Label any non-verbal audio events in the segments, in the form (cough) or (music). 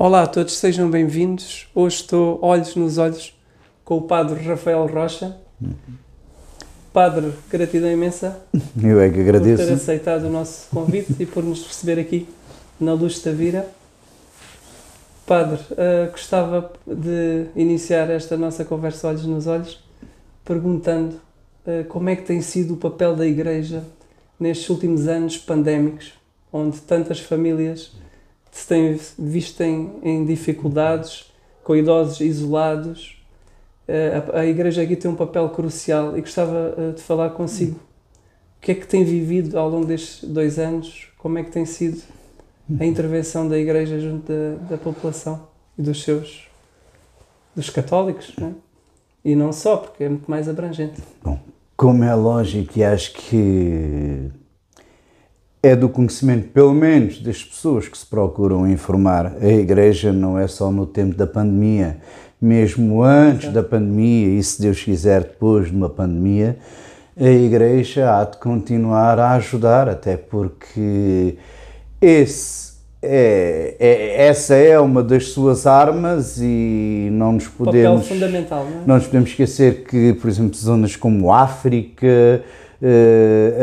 Olá a todos, sejam bem-vindos. Hoje estou olhos nos olhos com o Padre Rafael Rocha. Padre, gratidão imensa Eu é que por ter agradeço. aceitado o nosso convite e por nos receber aqui na Luz da Vira. Padre, eh, gostava de iniciar esta nossa conversa olhos nos olhos perguntando eh, como é que tem sido o papel da Igreja nestes últimos anos pandémicos, onde tantas famílias se têm visto em, em dificuldades, com idosos isolados. Eh, a, a Igreja aqui tem um papel crucial e gostava eh, de falar consigo. O que é que tem vivido ao longo destes dois anos? Como é que tem sido a intervenção da Igreja junto da, da população e dos seus, dos católicos, não é? E não só, porque é muito mais abrangente. Como é lógico, e acho que é do conhecimento, pelo menos, das pessoas que se procuram informar. A Igreja não é só no tempo da pandemia, mesmo antes da pandemia e, se Deus quiser, depois de uma pandemia, a Igreja há de continuar a ajudar, até porque esse é, é- essa é uma das suas armas e não nos Papel podemos. fundamental, não é? Não nos podemos esquecer que, por exemplo, zonas como África,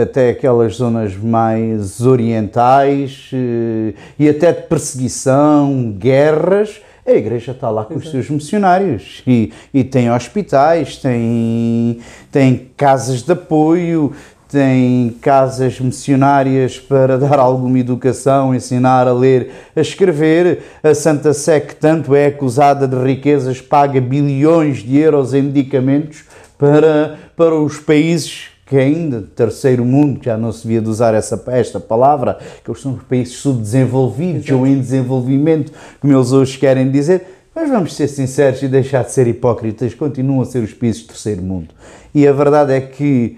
até aquelas zonas mais orientais eh, e até de perseguição, guerras, a Igreja está lá com os Exato. seus missionários e, e tem hospitais, tem, tem casas de apoio, tem casas missionárias para (laughs) dar alguma educação, ensinar a ler, a escrever. A Santa Sé, que tanto é acusada de riquezas, paga bilhões de euros em medicamentos para, para os países que ainda, terceiro mundo, já não se via de usar essa, esta palavra, que eles são os países subdesenvolvidos ou em desenvolvimento, como eles hoje querem dizer. Mas vamos ser sinceros e deixar de ser hipócritas, continuam a ser os países do terceiro mundo. E a verdade é que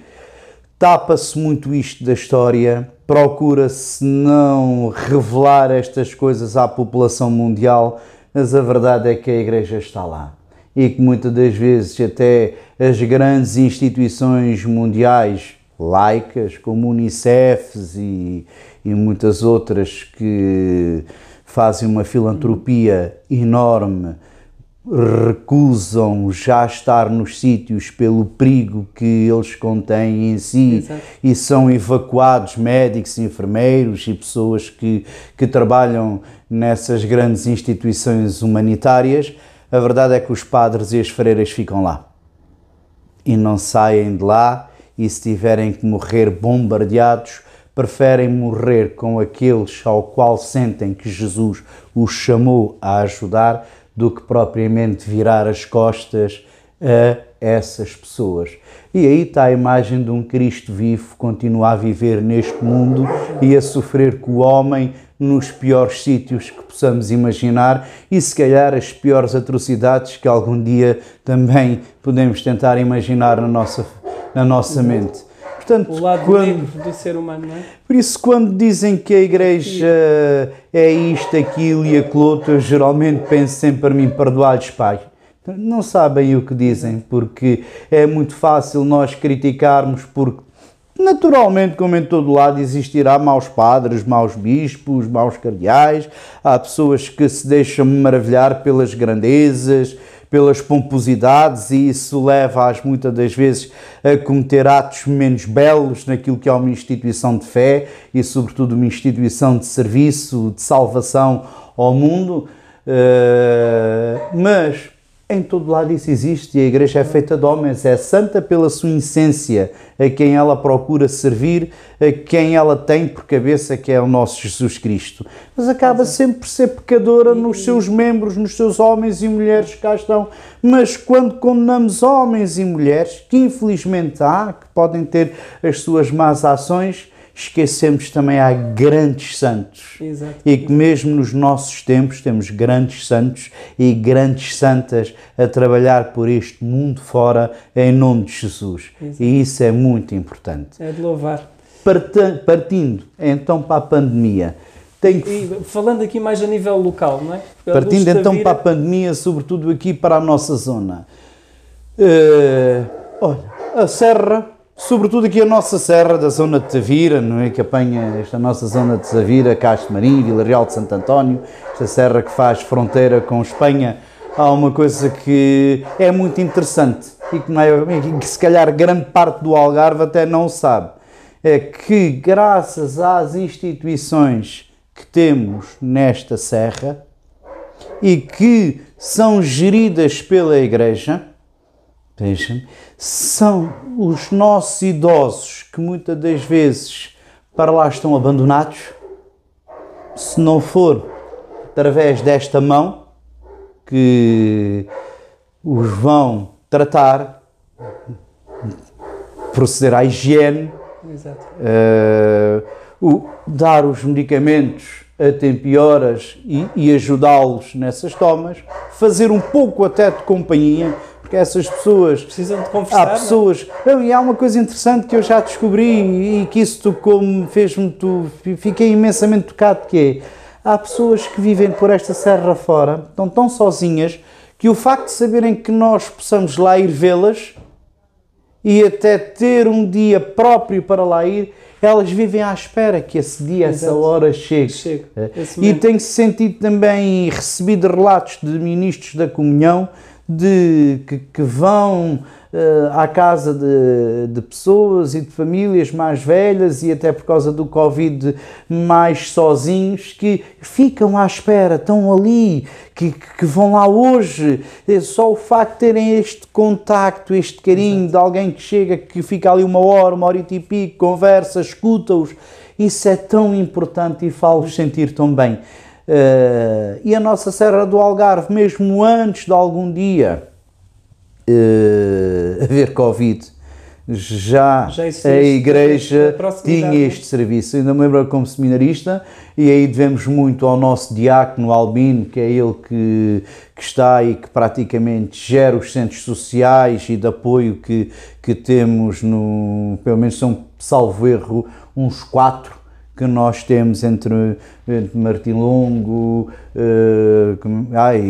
tapa-se muito isto da história, procura-se não revelar estas coisas à população mundial, mas a verdade é que a Igreja está lá. E que muitas das vezes até as grandes instituições mundiais laicas, como Unicefs e, e muitas outras que fazem uma filantropia enorme, recusam já estar nos sítios pelo perigo que eles contêm em si Exato. e são evacuados médicos, enfermeiros e pessoas que, que trabalham nessas grandes instituições humanitárias, a verdade é que os padres e as freiras ficam lá e não saem de lá e se tiverem que morrer bombardeados, preferem morrer com aqueles ao qual sentem que Jesus os chamou a ajudar do que propriamente virar as costas a essas pessoas. E aí está a imagem de um Cristo vivo, continua a viver neste mundo e a sofrer com o homem nos piores sítios que possamos imaginar e se calhar as piores atrocidades que algum dia também podemos tentar imaginar na nossa, na nossa mente. Portanto, O lado quando, do ser humano, não é? por isso, quando dizem que a igreja é isto, aquilo e aquilo outro, eu geralmente penso sempre para mim, perdoar-lhes, Pai. Não sabem o que dizem, porque é muito fácil nós criticarmos, porque naturalmente, como em todo lado, existirá maus padres, maus bispos, maus cardeais, há pessoas que se deixam maravilhar pelas grandezas, pelas pomposidades e isso leva-as muitas das vezes a cometer atos menos belos naquilo que é uma instituição de fé e sobretudo uma instituição de serviço, de salvação ao mundo. Eh, mas em todo lado isso existe e a Igreja é feita de homens, é santa pela sua essência, a quem ela procura servir, a quem ela tem por cabeça, que é o nosso Jesus Cristo. Mas acaba sempre por ser pecadora nos seus membros, nos seus homens e mulheres que cá estão. Mas quando condenamos homens e mulheres, que infelizmente há, que podem ter as suas más ações, esquecemos também há grandes santos. Exato. E que mesmo nos nossos tempos temos grandes santos e grandes santas a trabalhar por este mundo fora em nome de Jesus. Exato. E isso é muito importante. É de louvar. Partindo então para a pandemia, tem que E falando aqui mais a nível local, não é? Partindo então vira- para a pandemia, sobretudo aqui para a nossa zona. Eh, olha, a serra sobretudo aqui a nossa serra da zona de Tavira, não é? Que apanha esta nossa zona de Tavira, Castro Marim, Vila Real de Santo António, esta serra que faz fronteira com Espanha, há uma coisa que é muito interessante e que, é, que se calhar grande parte do Algarve até não sabe. É que graças às instituições que temos nesta serra e que são geridas pela Igreja, são os nossos idosos que muitas das vezes para lá estão abandonados, se não for através desta mão que os vão tratar, proceder à higiene, uh, dar os medicamentos a tempo e horas e, e ajudá-los nessas tomas, fazer um pouco até de companhia, porque essas pessoas precisam de conversar. Há é? pessoas. Não? e há uma coisa interessante que eu já descobri e que isso tocou-me, fez-me. Fiquei imensamente tocado, que é. Há pessoas que vivem por esta serra fora, estão tão sozinhas, que o facto de saberem que nós possamos lá ir vê-las e até ter um dia próprio para lá ir, elas vivem à espera que esse dia, Exato. essa hora chegue. chegue. É. E tem-se sentido também recebido relatos de ministros da comunhão de que, que vão uh, à casa de, de, pessoas e de famílias mais velhas e até por causa do Covid mais sozinhos que ficam à espera, estão ali, que, que vão lá hoje. É só o facto de terem este contacto, este carinho Exato. de alguém que chega, que fica ali uma hora, uma hora e pico, conversa, escuta-os. Isso é tão importante e faz-os sentir tão bem. Uh, e a nossa Serra do Algarve, mesmo antes de algum dia uh, haver Covid, já, já a Igreja tinha este serviço. Eu ainda me lembro como seminarista, e aí devemos muito ao nosso diácono Albino, que é ele que, que está e que praticamente gera os centros sociais e de apoio que, que temos, no, pelo menos são, salvo erro, uns quatro que nós temos entre, entre Martim Longo, uh, ai,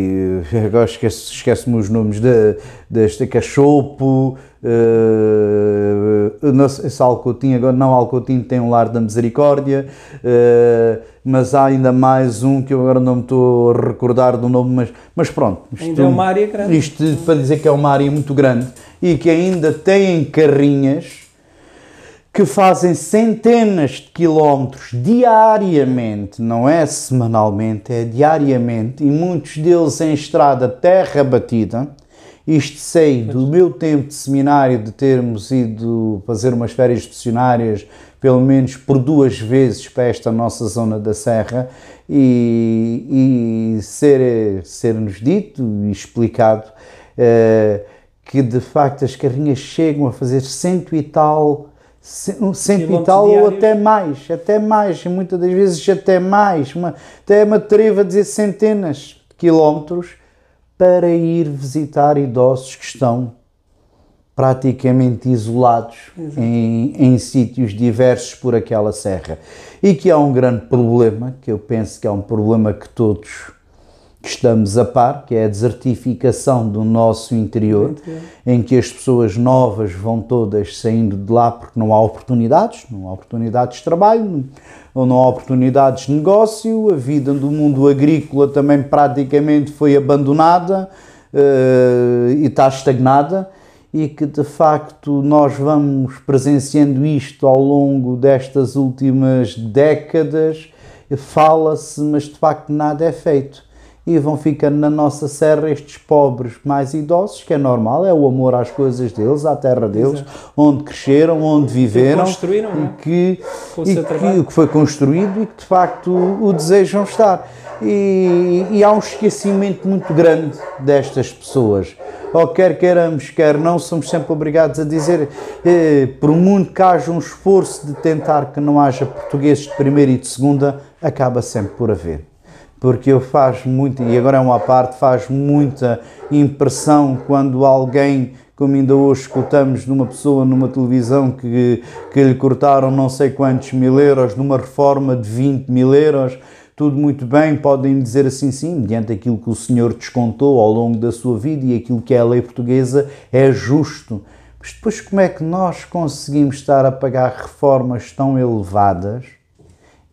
(laughs) agora esquece, esquece-me os nomes de, deste Cachopo, uh, não sei se Alcotim, agora não, Alcotim tem um lar da misericórdia, uh, mas há ainda mais um que eu agora não me estou a recordar do nome, mas, mas pronto. Isto, ainda é uma área grande. Isto para dizer que é uma área muito grande e que ainda tem carrinhas que fazem centenas de quilómetros diariamente, não é semanalmente, é diariamente, e muitos deles em estrada terra batida. Isto sei do meu tempo de seminário, de termos ido fazer umas férias missionárias, pelo menos por duas vezes para esta nossa zona da Serra, e, e ser, ser-nos dito e explicado uh, que de facto as carrinhas chegam a fazer cento e tal cento e tal ou até mais, até mais, e muitas das vezes até mais, uma, até me atrevo a dizer centenas de quilómetros para ir visitar idosos que estão praticamente isolados em, em sítios diversos por aquela serra. E que há um grande problema, que eu penso que é um problema que todos que estamos a par, que é a desertificação do nosso interior, em que as pessoas novas vão todas saindo de lá porque não há oportunidades, não há oportunidades de trabalho, ou não há oportunidades de negócio, a vida do mundo agrícola também praticamente foi abandonada uh, e está estagnada e que de facto nós vamos presenciando isto ao longo destas últimas décadas, fala-se, mas de facto nada é feito e vão ficando na nossa serra estes pobres mais idosos, que é normal, é o amor às coisas deles, à terra deles, Exato. onde cresceram, onde viveram construíram, e, que, e que, que foi construído e que de facto o, o desejam estar. E, e, há um esquecimento muito grande destas pessoas. Ou quer queiramos, quer não, somos sempre obrigados a dizer, eh, por muito que haja um esforço de tentar que não haja portugueses de primeira e de segunda, acaba sempre por haver porque eu faz muito, e agora é uma parte, faz muita impressão quando alguém, como ainda hoje escutamos numa pessoa numa televisão que, que lhe cortaram não sei quantos mil euros numa reforma de 20 mil euros, tudo muito bem, podem dizer assim sim, mediante aquilo que o senhor descontou ao longo da sua vida e aquilo que é a lei portuguesa é justo. Mas depois, como é que nós conseguimos estar a pagar reformas tão elevadas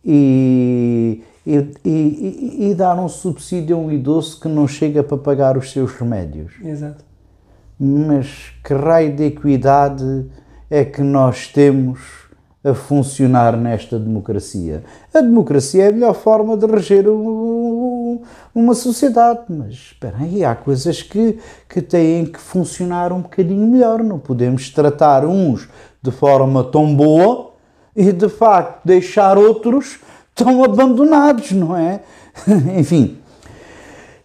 e, e, e, e dar um subsídio a um idoso que não chega para pagar os seus remédios? Exato. Mas que raio de equidade é que nós temos a funcionar nesta democracia? A democracia é a melhor forma de reger o, uma sociedade, mas espera aí, há coisas que, que têm que funcionar um bocadinho melhor. Não podemos tratar uns de forma tão boa e de facto deixar outros tão abandonados, não é? (laughs) Enfim.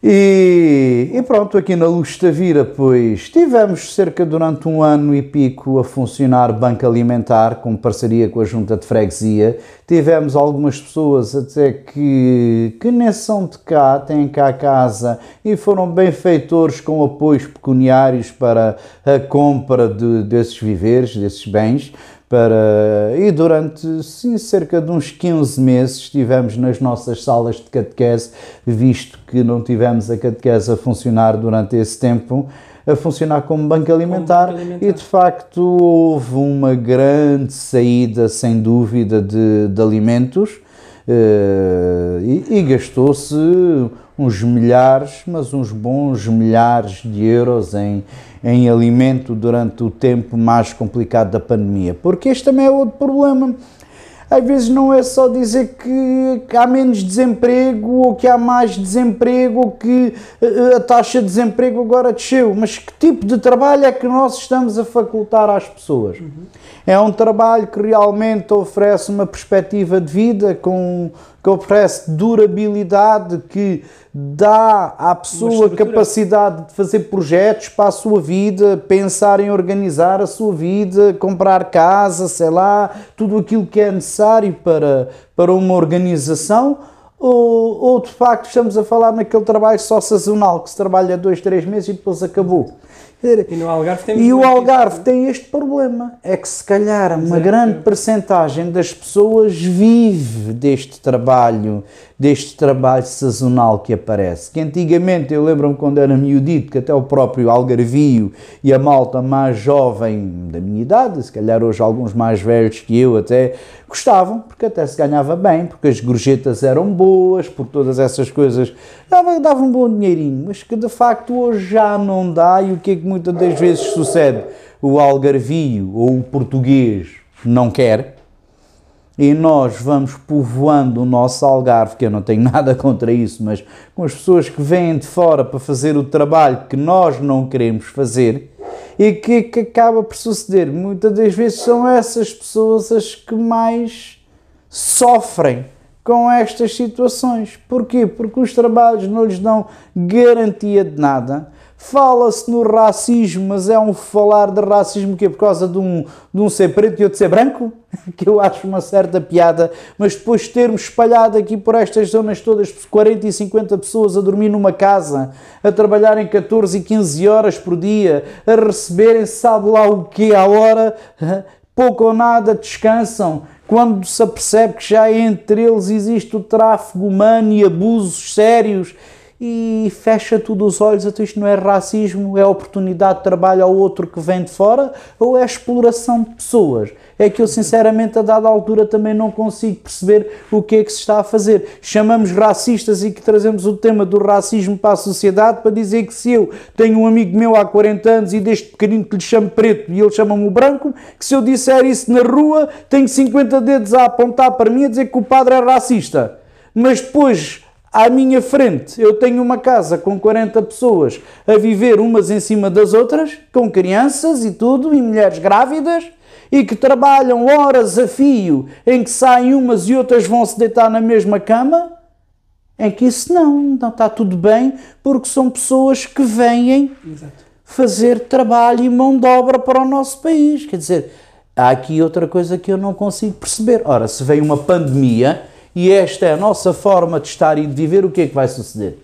E, e, pronto, aqui na Luz Tavira, pois tivemos cerca durante um ano e pico a funcionar Banco Alimentar, com parceria com a Junta de Freguesia. Tivemos algumas pessoas até que, que nem são de cá, têm cá a casa e foram benfeitores com apoios pecuniários para a compra de, desses viveres, desses bens para e durante sim, cerca de uns 15 meses estivemos nas nossas salas de catequese, visto que não tivemos a catequese a funcionar durante esse tempo, a funcionar como banco alimentar, como banco alimentar. e de facto houve uma grande saída, sem dúvida, de, de alimentos uh, e, e gastou-se uns milhares, mas uns bons milhares de euros em, em alimento durante o tempo mais complicado da pandemia. Porque este também é outro problema. Às vezes não é só dizer que, que há menos desemprego ou que há mais desemprego ou que eh, a taxa de desemprego agora desceu, mas que tipo de trabalho é que nós estamos a facultar às pessoas? Uhum. É um trabalho que realmente oferece uma perspectiva de vida com que oferece durabilidade, que dá à pessoa capacidade de fazer projetos para a sua vida, pensar em organizar a sua vida, comprar casa, sei lá, tudo aquilo que é necessário para, para uma organização. Ou, ou de facto estamos a falar naquele trabalho só sazonal que se trabalha dois, três meses e depois acabou. E, no Algarve tem e o Algarve isso. tem este problema: é que se calhar uma grande percentagem das pessoas vive deste trabalho, deste trabalho sazonal que aparece. Que antigamente, eu lembro-me quando era miudito, que até o próprio Algarvio e a malta mais jovem da minha idade, se calhar hoje alguns mais velhos que eu até, gostavam, porque até se ganhava bem, porque as gorjetas eram boas, por todas essas coisas, dava, dava um bom dinheirinho, mas que de facto hoje já não dá, e o que é que muitas das vezes sucede? O algarvio ou o português não quer, e nós vamos povoando o nosso Algarve, que eu não tenho (laughs) nada contra isso, mas com as pessoas que vêm de fora para fazer o trabalho que nós não queremos fazer, e que, que acaba por suceder. Muitas das vezes são essas pessoas as que mais sofrem com estas situações. Porquê? Porque os trabalhos não lhes dão garantia de nada Fala-se no racismo, mas é um falar de racismo que é por causa de um, de um ser preto e outro ser branco, (laughs) que eu acho uma certa piada, mas depois termos espalhado aqui por estas zonas todas 40 e 50 pessoas a dormir numa casa, a trabalharem 14 e 15 horas por dia, a receberem sabe lá o que à hora, (laughs) pouco ou nada descansam, quando se apercebe que já entre eles existe o tráfego humano e abusos sérios e fecha tudo os olhos, então isto não é racismo, é oportunidade de trabalho ao outro que vem de fora ou é exploração de pessoas? É que eu sinceramente a dada altura também não consigo perceber o que é que se está a fazer. Chamamos racistas e que trazemos o tema do racismo para a sociedade para dizer que se eu tenho um amigo meu há 40 anos e deste pequenino que lhe chamo preto e ele chama-me branco, que se eu disser isso na rua tenho 50 dedos a apontar para mim a dizer que o padre é racista. Mas depois à minha frente eu tenho uma casa com 40 pessoas a viver umas em cima das outras, com crianças e tudo, e mulheres grávidas, e que trabalham horas a fio, em que saem umas e outras vão se deitar na mesma cama, em que isso não, não está tudo bem, porque são pessoas que vêm Exato. fazer trabalho e mão de obra para o nosso país. Quer dizer, há aqui outra coisa que eu não consigo perceber. Ora, se vem uma pandemia e esta é a nossa forma de estar e de viver, o que é que vai suceder?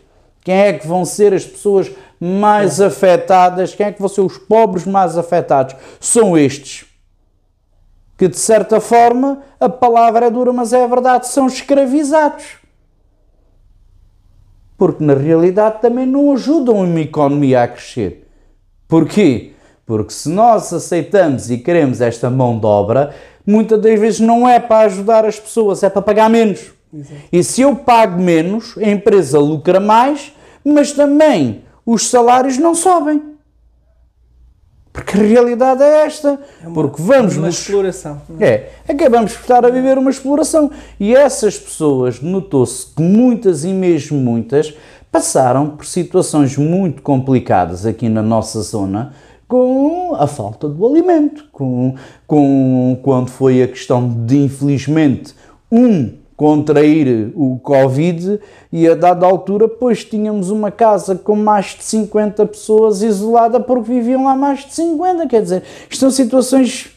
Quem é que vão ser as pessoas mais é. afetadas? Quem é que vão ser os pobres mais afetados? São estes. Que de certa forma, a palavra é dura, mas é a verdade, são escravizados. Porque na realidade também não ajudam uma economia a crescer. Porquê? Porque se nós aceitamos e queremos esta mão de obra, muitas das vezes não é para ajudar as pessoas, é para pagar menos. Exato. E se eu pago menos, a empresa lucra mais, mas também os salários não sobem. Porque a realidade é esta. É uma, porque vamos. Uma nos... exploração. É, acabamos por estar a viver uma exploração. E essas pessoas, notou-se que muitas e mesmo muitas, passaram por situações muito complicadas aqui na nossa zona com a falta do alimento, com, com quando foi a questão de, infelizmente, um contrair o Covid e a dada altura, pois tínhamos uma casa com mais de 50 pessoas isolada porque viviam lá mais de 50, quer dizer, isto são situações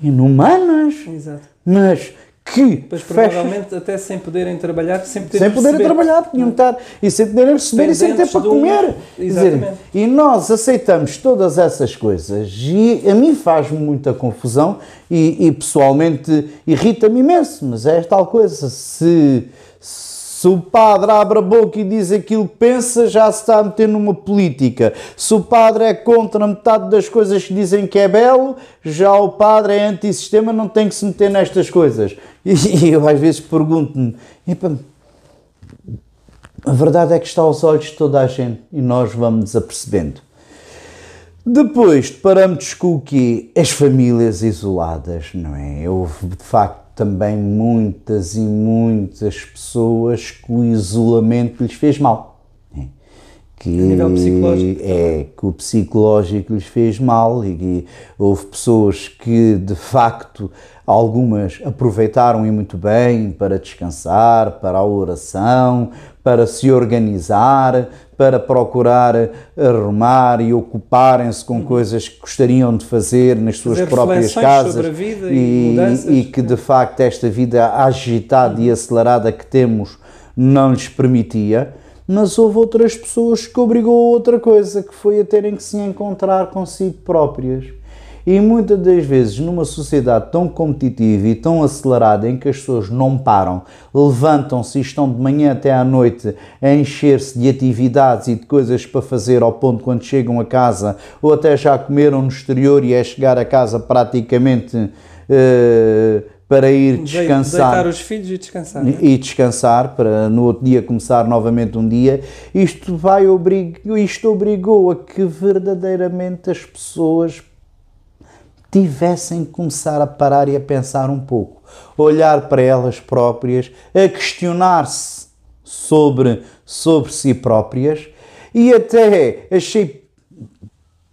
inumanas, Exato. mas que pois provavelmente até sem poderem trabalhar, sem poderem, sem poderem trabalhar, tinham estar e sem poderem receber e sem ter para comer. Dizer, e nós aceitamos todas essas coisas e a mim faz-me muita confusão e, e pessoalmente irrita-me imenso, mas é tal coisa, se se o padre abre a boca e diz aquilo que pensa, já se está a meter numa política. Se o padre é contra metade das coisas que dizem que é belo, já o padre é antissistema, não tem que se meter nestas coisas. (laughs) E eu às vezes pergunto-me, a verdade é que está aos olhos de toda a gente e nós vamos desapercebendo. Depois deparamos com o quê? As famílias isoladas, não é? Houve de facto também muitas e muitas pessoas que o isolamento lhes fez mal. Que, a nível psicológico. É, que o psicológico lhes fez mal e que houve pessoas que de facto algumas aproveitaram e muito bem para descansar, para a oração, para se organizar, para procurar arrumar e ocuparem-se com coisas que gostariam de fazer nas suas fazer próprias casas e, e, que de facto esta vida agitada e acelerada que temos não lhes permitia. Mas houve outras pessoas que obrigou a outra coisa, que foi a terem que se encontrar consigo próprias e muitas das vezes, numa sociedade tão competitiva e tão acelerada, em que as pessoas não param, levantam-se e estão de manhã até à noite a encher-se de atividades e de coisas para fazer, ao ponto quando chegam a casa, ou até já comeram no exterior e é chegar a casa praticamente. Uh, para ir descansar. Deitar os filhos e descansar. E descansar, para no outro dia começar novamente um dia. Isto, vai obrig... Isto obrigou a que verdadeiramente as pessoas tivessem que começar a parar e a pensar um pouco, olhar para elas próprias, a questionar-se sobre, sobre si próprias e até achei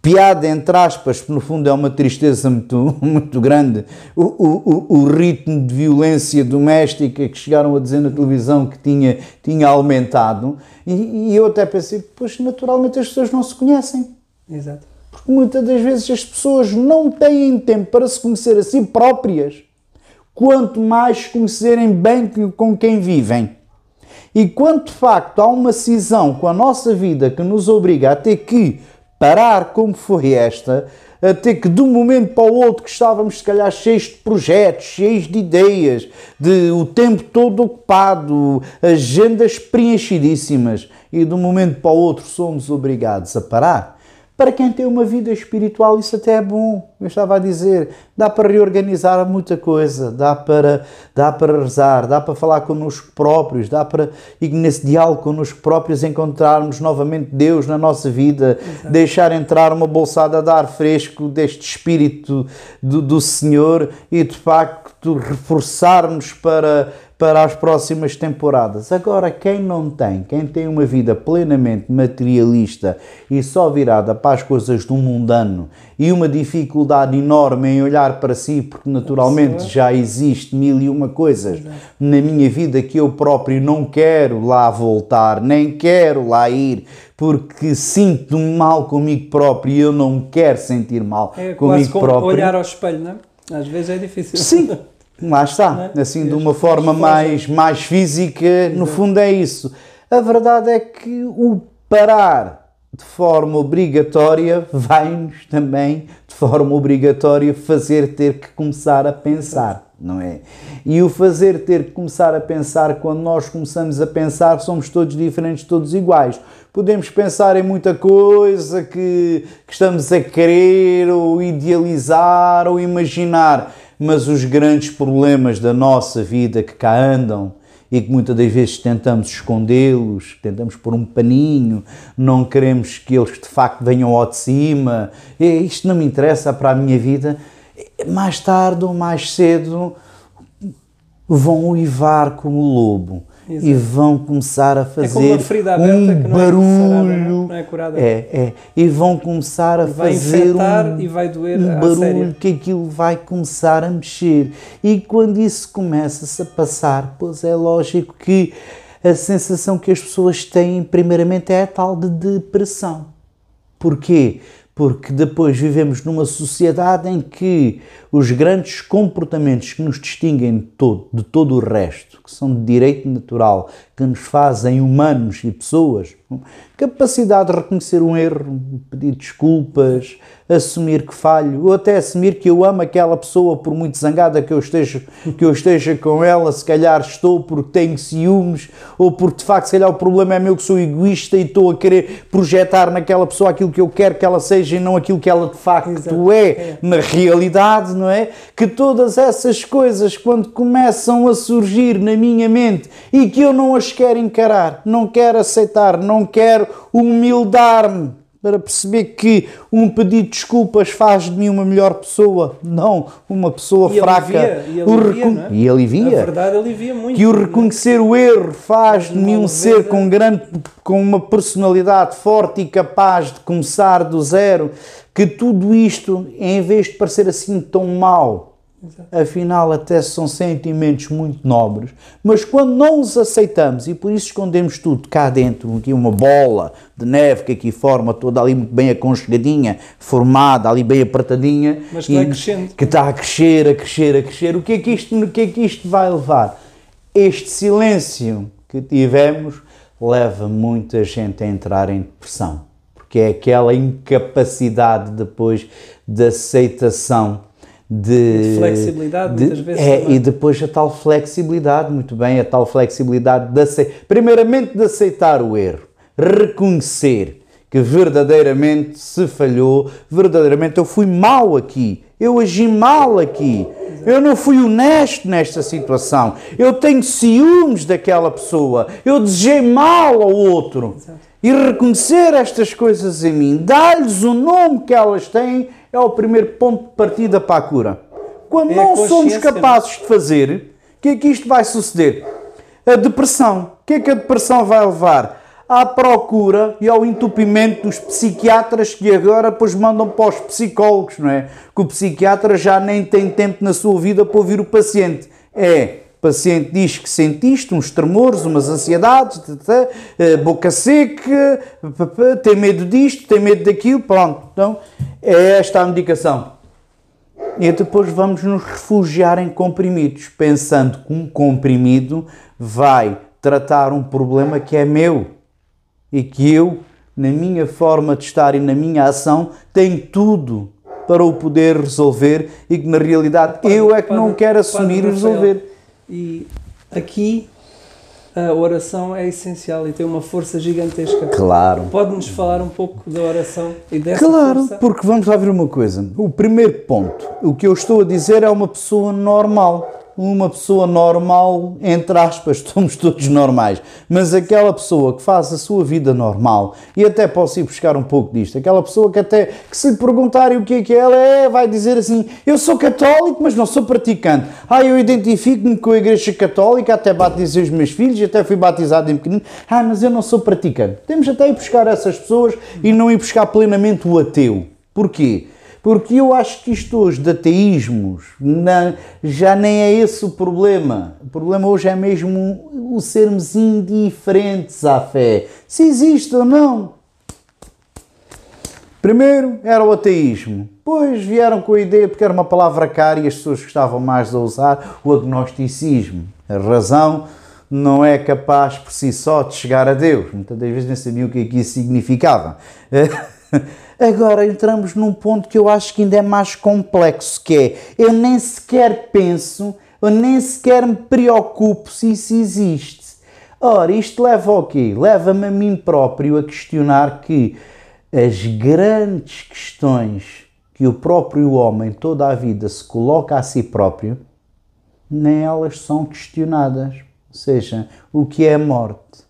piada, entre aspas, porque no fundo é uma tristeza muito, (laughs) muito grande, o, o, o ritmo de violência doméstica que chegaram a dizer na televisão que tinha, tinha aumentado. E, e eu até pensei, pois naturalmente as pessoas não se conhecem. Exato. Porque muitas das vezes as pessoas não têm tempo para se conhecer a si próprias, quanto mais conhecerem bem com quem vivem. E quando de facto há uma cisão com a nossa vida que nos obriga a ter que parar como foi esta, a ter que de um momento para o outro que estávamos se calhar cheios de projetos, cheios de ideias, de o tempo todo ocupado, agendas preenchidíssimas, e de um momento para o outro somos obrigados a parar para quem tem uma vida espiritual, isso até é bom. Eu estava a dizer, dá para reorganizar muita coisa, dá para, dá para rezar, dá para falar connosco próprios, dá para, e nesse diálogo connosco próprios, encontrarmos novamente Deus na nossa vida, Exato. deixar entrar uma bolsada de ar fresco deste Espírito do, do Senhor e de facto reforçarmos para para as próximas temporadas. Agora, quem não tem, quem tem uma vida plenamente materialista e só virada para as coisas do mundano e uma dificuldade enorme em olhar para si, porque naturalmente já existe mil e uma coisas na minha vida que eu próprio não quero lá voltar, nem quero lá ir, porque sinto-me mal comigo próprio e eu não quero sentir mal é comigo como próprio. olhar ao espelho, não é? Às vezes é difícil. Sim. (laughs) Lá está, é? assim de uma forma mais, mais física, no fundo é isso. A verdade é que o parar de forma obrigatória vai-nos também, de forma obrigatória, fazer ter que começar a pensar. não é? E o fazer ter que começar a pensar, quando nós começamos a pensar, somos todos diferentes, todos iguais. Podemos pensar em muita coisa que, que estamos a querer, ou idealizar, ou imaginar, mas os grandes problemas da nossa vida que cá andam, e que muitas das vezes tentamos escondê-los, tentamos pôr um paninho, não queremos que eles de facto venham ao de cima, isto não me interessa para a minha vida, mais tarde ou mais cedo vão uivar como lobo. Exato. e vão começar a fazer é um barulho. Não é, curada. É, é. E vão começar a vai fazer um, e vai doer um barulho que aquilo vai começar a mexer. E quando isso começa-se a passar, pois é lógico que a sensação que as pessoas têm, primeiramente, é a tal de depressão. Porquê? porque depois vivemos numa sociedade em que os grandes comportamentos que nos distinguem de todo, de todo o resto, que são de direito natural, que nos fazem humanos e pessoas, capacidade de reconhecer um erro, pedir desculpas, assumir que falho, ou até assumir que eu amo aquela pessoa por muito zangada que eu esteja, que eu esteja com ela, se calhar estou porque tenho ciúmes, ou porque de facto, se calhar o problema é meu que sou egoísta e estou a querer projetar naquela pessoa aquilo que eu quero que ela seja e não aquilo que ela de facto é, é. Na realidade, não é? Que todas essas coisas, quando começam a surgir na minha mente e que eu não as quero encarar, não quero aceitar, não quero humildar-me para perceber que um pedido de desculpas faz de mim uma melhor pessoa, não uma pessoa e fraca. Alivia, e, alivia, recon... é? e alivia. A verdade alivia muito. Que o reconhecer o erro faz de mim um ser com, grande, com uma personalidade forte e capaz de começar do zero. Que tudo isto, em vez de parecer assim tão mau, Exato. Afinal, até são sentimentos muito nobres, mas quando não os aceitamos e por isso escondemos tudo cá dentro, aqui uma bola de neve que aqui forma toda ali muito bem aconchegadinha, formada, ali bem apertadinha, mas que vai crescendo. Que está a crescer, a crescer, a crescer. O que é que isto, o que é que isto vai levar? Este silêncio que tivemos leva muita gente a entrar em depressão, porque é aquela incapacidade depois de aceitação de, de flexibilidade, de, muitas vezes. É, e depois a tal flexibilidade, muito bem, a tal flexibilidade de aceitar, primeiramente de aceitar o erro, reconhecer que verdadeiramente se falhou, verdadeiramente eu fui mal aqui, eu agi mal aqui, eu não fui honesto nesta situação, eu tenho ciúmes daquela pessoa, eu desejei mal ao outro. Exato. E reconhecer estas coisas em mim, dar-lhes o nome que elas têm é o primeiro ponto de partida para a cura. Quando é não somos capazes de fazer, o que é que isto vai suceder? A depressão. O que é que a depressão vai levar? À procura e ao entupimento dos psiquiatras que agora depois mandam para os psicólogos, não é? Que o psiquiatra já nem tem tempo na sua vida para ouvir o paciente. É, o paciente diz que sentiste uns tremores, umas ansiedades, eh, boca seca, tem medo disto, tem medo daquilo, pronto. Então, é esta a medicação. E depois vamos nos refugiar em comprimidos, pensando que um comprimido vai tratar um problema que é meu e que eu, na minha forma de estar e na minha ação, tenho tudo para o poder resolver e que na realidade eu é que não quero assumir e resolver. E aqui a oração é essencial e tem uma força gigantesca. Claro. Pode-nos falar um pouco da oração e dessa claro, força? porque vamos lá ver uma coisa. O primeiro ponto, o que eu estou a dizer é uma pessoa normal uma pessoa normal, entre aspas, (laughs) somos todos normais, mas aquela pessoa que faz a sua vida normal, e até posso ir buscar um pouco disto, aquela pessoa que até, que se lhe perguntarem o que é que ela é, vai dizer assim, eu sou católico, mas não sou praticante. Ah, eu identifico-me com a igreja católica, até batizei os meus filhos, até fui batizado em pequenino, ah, mas eu não sou praticante. Temos até ir buscar essas pessoas e não ir buscar plenamente o ateu. Porquê? Porque eu acho que isto hoje de ateísmos não, já nem é esse o problema. O problema hoje é mesmo o sermos indiferentes à fé, se existe ou não. Primeiro era o ateísmo, depois vieram com a ideia, porque era uma palavra cara e as pessoas gostavam mais de usar, o agnosticismo. A razão não é capaz por si só de chegar a Deus. Muitas das vezes nem sabiam o que, é que isso significava. (laughs) Agora entramos num ponto que eu acho que ainda é mais complexo, que é eu nem sequer penso ou nem sequer me preocupo se isso existe. Ora, isto leva ao quê? Leva-me a mim próprio a questionar que as grandes questões que o próprio homem toda a vida se coloca a si próprio, nem elas são questionadas. Ou seja, o que é a morte?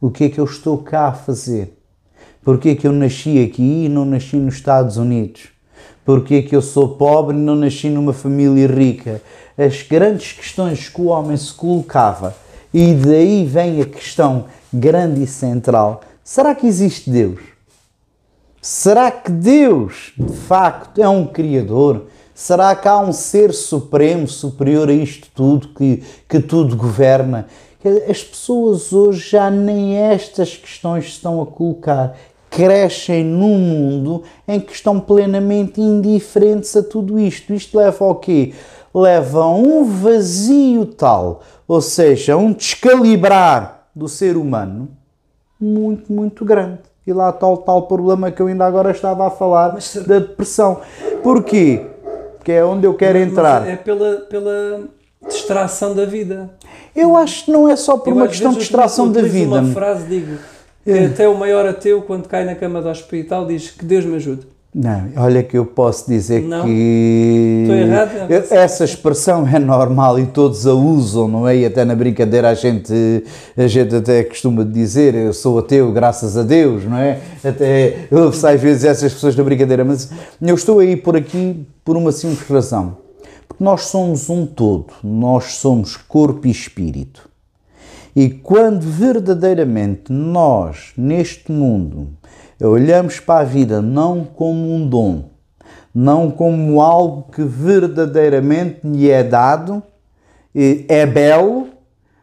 O que é que eu estou cá a fazer? Porquê é que eu nasci aqui e não nasci nos Estados Unidos? Porquê é que eu sou pobre e não nasci numa família rica? As grandes questões que o homem se colocava, e daí vem a questão grande e central: será que existe Deus? Será que Deus, de facto, é um Criador? Será que há um ser supremo, superior a isto tudo, que, que tudo governa? As pessoas hoje já nem estas questões estão a colocar crescem num mundo em que estão plenamente indiferentes a tudo isto. Isto leva ao quê? Leva a um vazio tal, ou seja, um descalibrar do ser humano muito, muito grande. E lá está o tal problema que eu ainda agora estava a falar Mas, da depressão. Porquê? Que é onde eu quero entrar. é pela, pela distração da vida. Eu acho que não é só por eu uma questão de distração da vida. uma frase, digo, é. até o maior ateu, quando cai na cama do hospital, diz que Deus me ajude. Não, olha que eu posso dizer não. que Estou errado, essa expressão é normal e todos a usam, não é? E até na brincadeira a gente, a gente até costuma dizer eu sou ateu graças a Deus, não é? Até ouve-se às vezes essas pessoas na brincadeira, mas eu estou aí por aqui por uma simples razão. Porque nós somos um todo, nós somos corpo e espírito. E quando verdadeiramente nós, neste mundo, olhamos para a vida não como um dom, não como algo que verdadeiramente lhe é dado, é belo,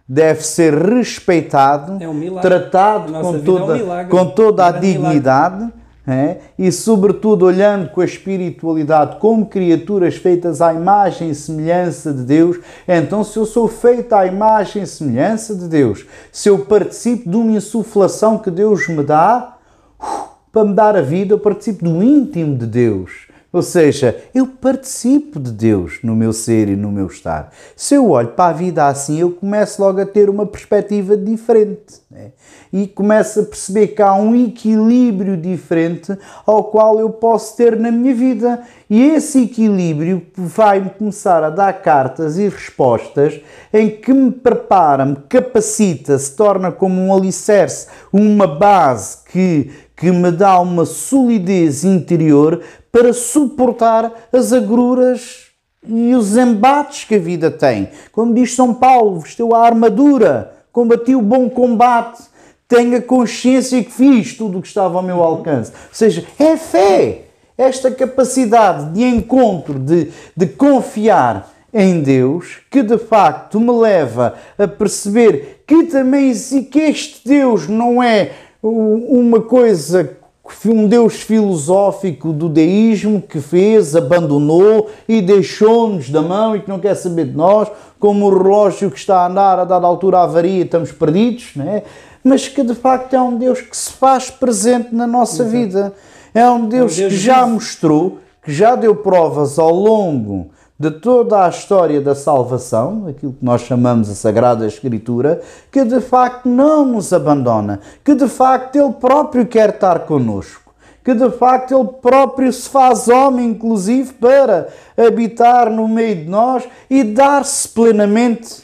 deve ser respeitado, é um tratado com toda, é um com toda a dignidade é? e, sobretudo, olhando com a espiritualidade como criaturas feitas à imagem e semelhança de Deus. Então, se eu sou feito à imagem e semelhança de Deus, se eu participo de uma insuflação que Deus me dá uh, para me dar a vida, eu participo do íntimo de Deus. Ou seja, eu participo de Deus no meu ser e no meu estar. Se eu olho para a vida assim, eu começo logo a ter uma perspectiva diferente. Né? E começo a perceber que há um equilíbrio diferente ao qual eu posso ter na minha vida. E esse equilíbrio vai-me começar a dar cartas e respostas em que me prepara, me capacita, se torna como um alicerce, uma base que, que me dá uma solidez interior para suportar as agruras e os embates que a vida tem. Como diz São Paulo, vestiu a armadura, combati o bom combate, tenha consciência que fiz tudo o que estava ao meu alcance. Ou seja, é fé, esta capacidade de encontro, de, de confiar em Deus, que de facto me leva a perceber que também que este Deus não é uma coisa um Deus filosófico do deísmo que fez, abandonou e deixou-nos da mão e que não quer saber de nós, como o relógio que está a andar a dada altura avaria estamos perdidos, né? mas que de facto é um Deus que se faz presente na nossa Exato. vida. É um Deus, é um Deus que já mostrou, que já deu provas ao longo de toda a história da salvação, aquilo que nós chamamos a Sagrada Escritura, que de facto não nos abandona, que de facto Ele próprio quer estar conosco, que de facto Ele próprio se faz homem, inclusive, para habitar no meio de nós e dar-se plenamente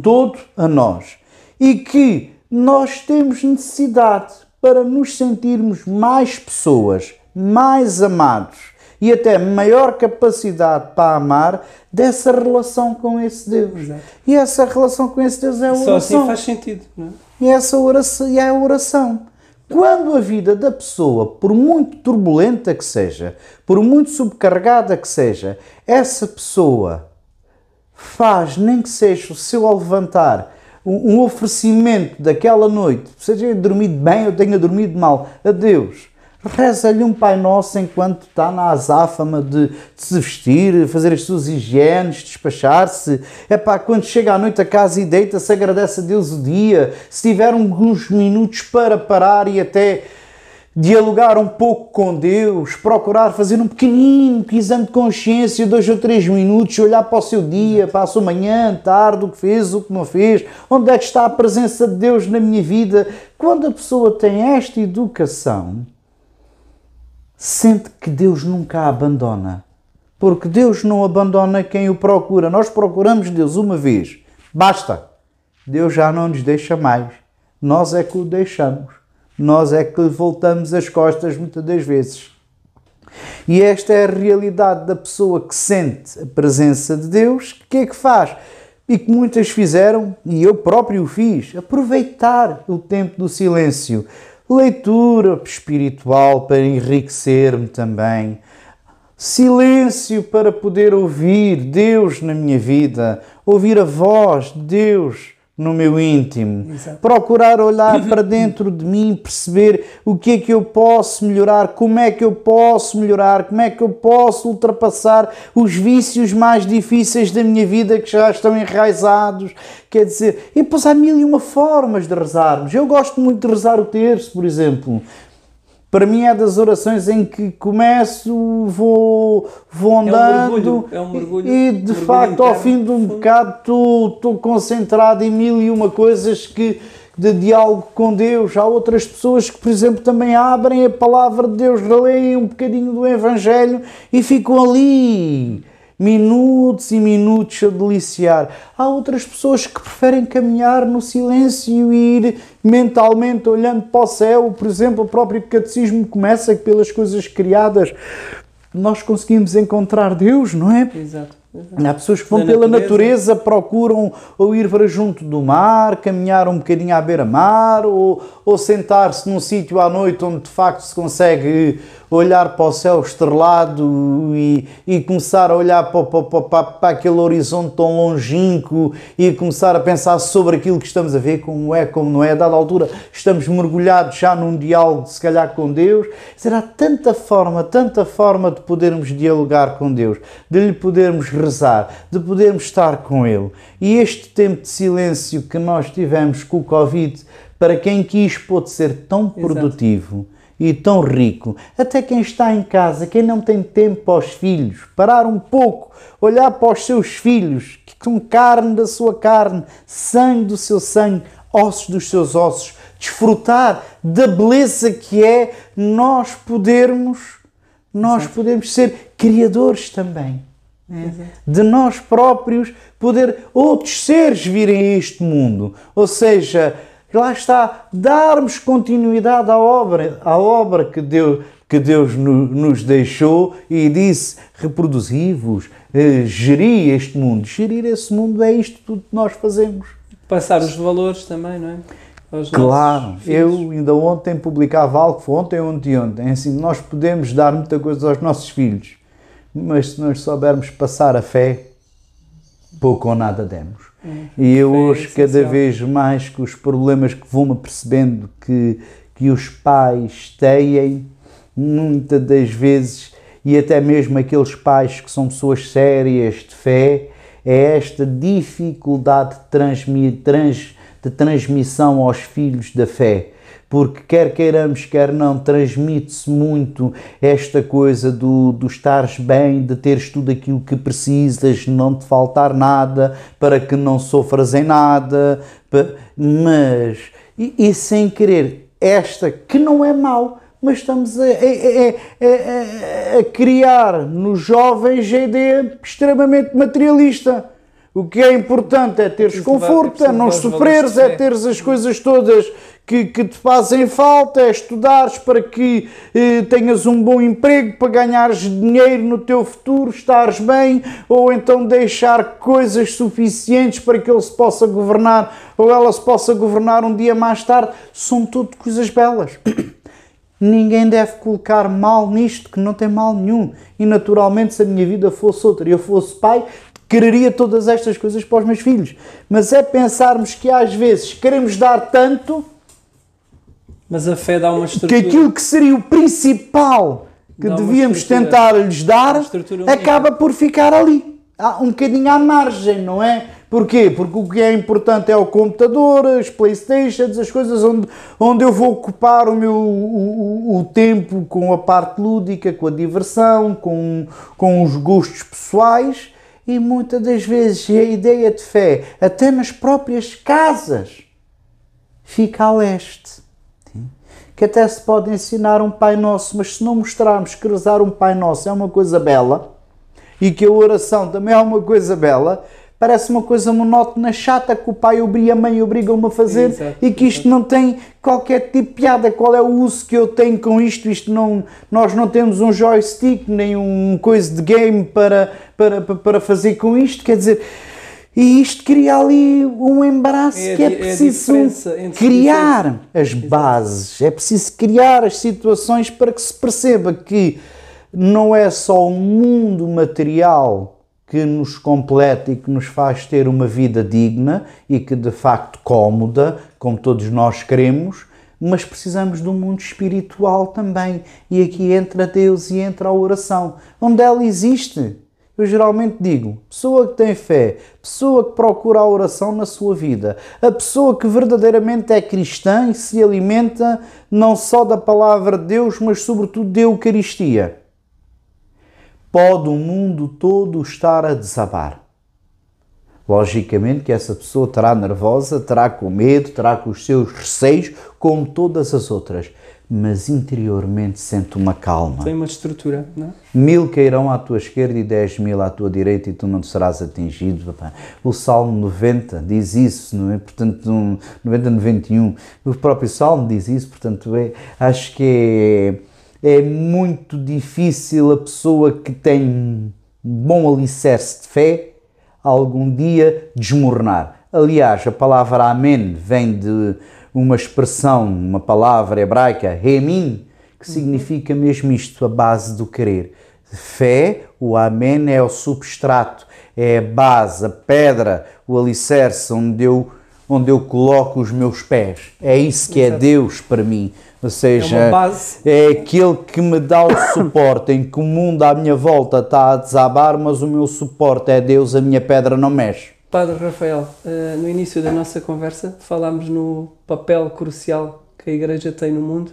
todo a nós. E que nós temos necessidade para nos sentirmos mais pessoas, mais amados e até maior capacidade para amar dessa relação com esse Deus. Exato. E essa relação com esse Deus é a oração. Só assim faz sentido. Não é? E essa oração, e é a oração. Quando a vida da pessoa, por muito turbulenta que seja, por muito subcarregada que seja, essa pessoa faz, nem que seja o seu ao levantar, um, oferecimento daquela noite, seja dormido bem ou tenha dormido mal, a Deus, Reza-lhe um Pai Nosso enquanto está na azáfama de, de, se vestir, fazer as suas higienes, despachar-se. É pá, quando chega à noite a casa e deita-se, agradece a Deus o dia. Se tiver uns minutos para parar e até dialogar um pouco com Deus, procurar fazer um pequenino exame de consciência, dois ou três minutos, olhar para o seu dia, para a sua manhã, tarde, o que fez, o que não fez, onde é que está a presença de Deus na minha vida. Quando a pessoa tem esta educação, sente que Deus nunca a abandona. Porque Deus não abandona quem o procura. Nós procuramos Deus uma vez, basta. Deus já não nos deixa mais. Nós é que o deixamos nós é que voltamos as costas muitas das vezes. E esta é a realidade da pessoa que sente a presença de Deus, que é que faz? E que muitas fizeram, e eu próprio o fiz, aproveitar o tempo do silêncio. Leitura espiritual para enriquecer-me também. Silêncio para poder ouvir Deus na minha vida, ouvir a voz de Deus no meu íntimo, Exato. procurar olhar para dentro de mim, perceber o que é que eu posso melhorar, como é que eu posso melhorar, como é que eu posso ultrapassar os vícios mais difíceis da minha vida que já estão enraizados. Quer dizer, e depois há mil e uma formas de rezarmos. Eu gosto muito de rezar o terço, por exemplo para mim é das orações em que começo, vou, vou andando é um mergulho, é um mergulho, e de facto interno, ao fim de um bocado estou concentrado em mil e uma coisas que de diálogo com Deus. Há outras pessoas que, por exemplo, também abrem a palavra de Deus, leem um bocadinho do Evangelho e ficam ali minutos e minutos a deliciar. Há outras pessoas que preferem caminhar no silêncio e ir mentalmente olhando para o céu. Por exemplo, o próprio catecismo começa pelas coisas criadas nós conseguimos encontrar Deus, não é? Exato. Há pessoas que vão Na pela natureza. natureza. procuram ou ir para junto do mar, caminhar um bocadinho à beira-mar, ou, ou sentar-se num sítio à noite onde de facto se consegue olhar para o céu estrelado e, e começar a olhar para, para, para, para aquele horizonte tão longínquo e começar a pensar sobre aquilo que estamos a ver, como é, como não é. A dada altura estamos mergulhados já num diálogo, se calhar, com Deus. Será tanta forma, tanta forma de podermos dialogar com Deus, de lhe podermos rezar, de podermos estar com Ele. E este tempo de silêncio que nós tivemos com o Covid, para quem quis, pôde ser tão produtivo. E tão rico. Até quem está em casa, quem não tem tempo para os filhos, parar um pouco, olhar para os seus filhos, que são carne da sua carne, sangue do seu sangue, ossos dos seus ossos, desfrutar da beleza que é nós podermos, nós Exato. podemos ser criadores também. É. De nós próprios poder outros seres virem a este mundo. Ou seja, lá está, darmos continuidade à obra, à obra que Deus, que Deus nos deixou e disse: reproduzi-vos, eh, gerir este mundo. Gerir esse mundo é isto tudo que nós fazemos. Passar os valores também, não é? Aos claro, eu ainda ontem publicava algo, foi ontem, ontem, ontem. Assim, nós podemos dar muita coisa aos nossos filhos, mas se nós soubermos passar a fé, pouco ou nada demos. Hum, e eu hoje, cada vez mais, com os problemas que vou-me percebendo que, que os pais têm, muitas das vezes, e até mesmo aqueles pais que são pessoas sérias de fé, é esta dificuldade de, transmi trans, de transmissão aos filhos da fé porque quer queiramos, quer não, transmite-se muito esta coisa do, do estares bem, de teres tudo aquilo que precisas, não te faltar nada, para que não sofras em nada, mas, e, e sem querer, esta que não é mau, mas estamos a, a, a, a, criar nos jovens a ideia extremamente materialista. O que é importante é teres conforto, é não sofreres, é teres as coisas todas que, que te fazem falta, é estudares para que eh, tenhas um bom emprego, para ganhares dinheiro no teu futuro, estares bem, ou então deixar coisas suficientes para que ele se possa governar, ou ela se possa governar um dia mais tarde. São tudo coisas belas. (coughs) Ninguém deve colocar mal nisto, que não tem mal nenhum. E naturalmente, se a minha vida fosse outra e eu fosse pai, quereria todas estas coisas para os meus filhos. Mas é pensarmos que às vezes queremos dar tanto mas a fé dá uma estrutura. Que aquilo que seria o principal que devíamos tentar lhes dar acaba por ficar ali, um bocadinho à margem, não é? Porquê? Porque o que é importante é o computador, as Playstations, as coisas onde, onde eu vou ocupar o meu o, o tempo com a parte lúdica, com a diversão, com, com os gostos pessoais e muitas das vezes a ideia de fé, até nas próprias casas, fica a leste. Que até se pode ensinar um Pai Nosso, mas se não mostrarmos que rezar um Pai Nosso é uma coisa bela e que a oração também é uma coisa bela, parece uma coisa monótona, chata, que o pai e a mãe obrigam-me a fazer Exato. e que isto não tem qualquer tipo de piada. Qual é o uso que eu tenho com isto? Isto não, nós não temos um joystick nem um coisa de game para, para, para fazer com isto, quer dizer. E isto cria ali um embaraço é, que é, é preciso é criar as bases, é preciso criar as situações para que se perceba que não é só o mundo material que nos completa e que nos faz ter uma vida digna e que de facto cómoda, como todos nós queremos, mas precisamos um mundo espiritual também. E aqui entra Deus e entra a oração. Onde ela existe, eu geralmente digo: pessoa que tem fé, pessoa que procura a oração na sua vida, a pessoa que verdadeiramente é cristã e se alimenta não só da palavra de Deus, mas sobretudo da Eucaristia pode o mundo todo estar a desabar. Logicamente que essa pessoa terá nervosa, terá com medo, terá com os seus receios, como todas as outras, mas interiormente sente uma calma. Tem uma estrutura, não é? Mil cairão à tua esquerda e dez mil à tua direita e tu não serás atingido. O Salmo 90 diz isso, não é? Portanto, 90, 91. O próprio Salmo diz isso, portanto, é, acho que é é muito difícil a pessoa que tem um bom alicerce de fé algum dia desmoronar. Aliás, a palavra Amém vem de uma expressão, uma palavra hebraica, Remin, que significa mesmo isto, a base do querer. Fé, o Amém é o substrato, é a base, a pedra, o alicerce onde eu, onde eu coloco os meus pés. É isso que é Deus para mim. Ou seja, é, é aquele que me dá o (coughs) suporte em que o mundo à minha volta está a desabar, mas o meu suporte é Deus, a minha pedra não mexe. Padre Rafael, eh, no início da nossa conversa falámos no papel crucial que a Igreja tem no mundo.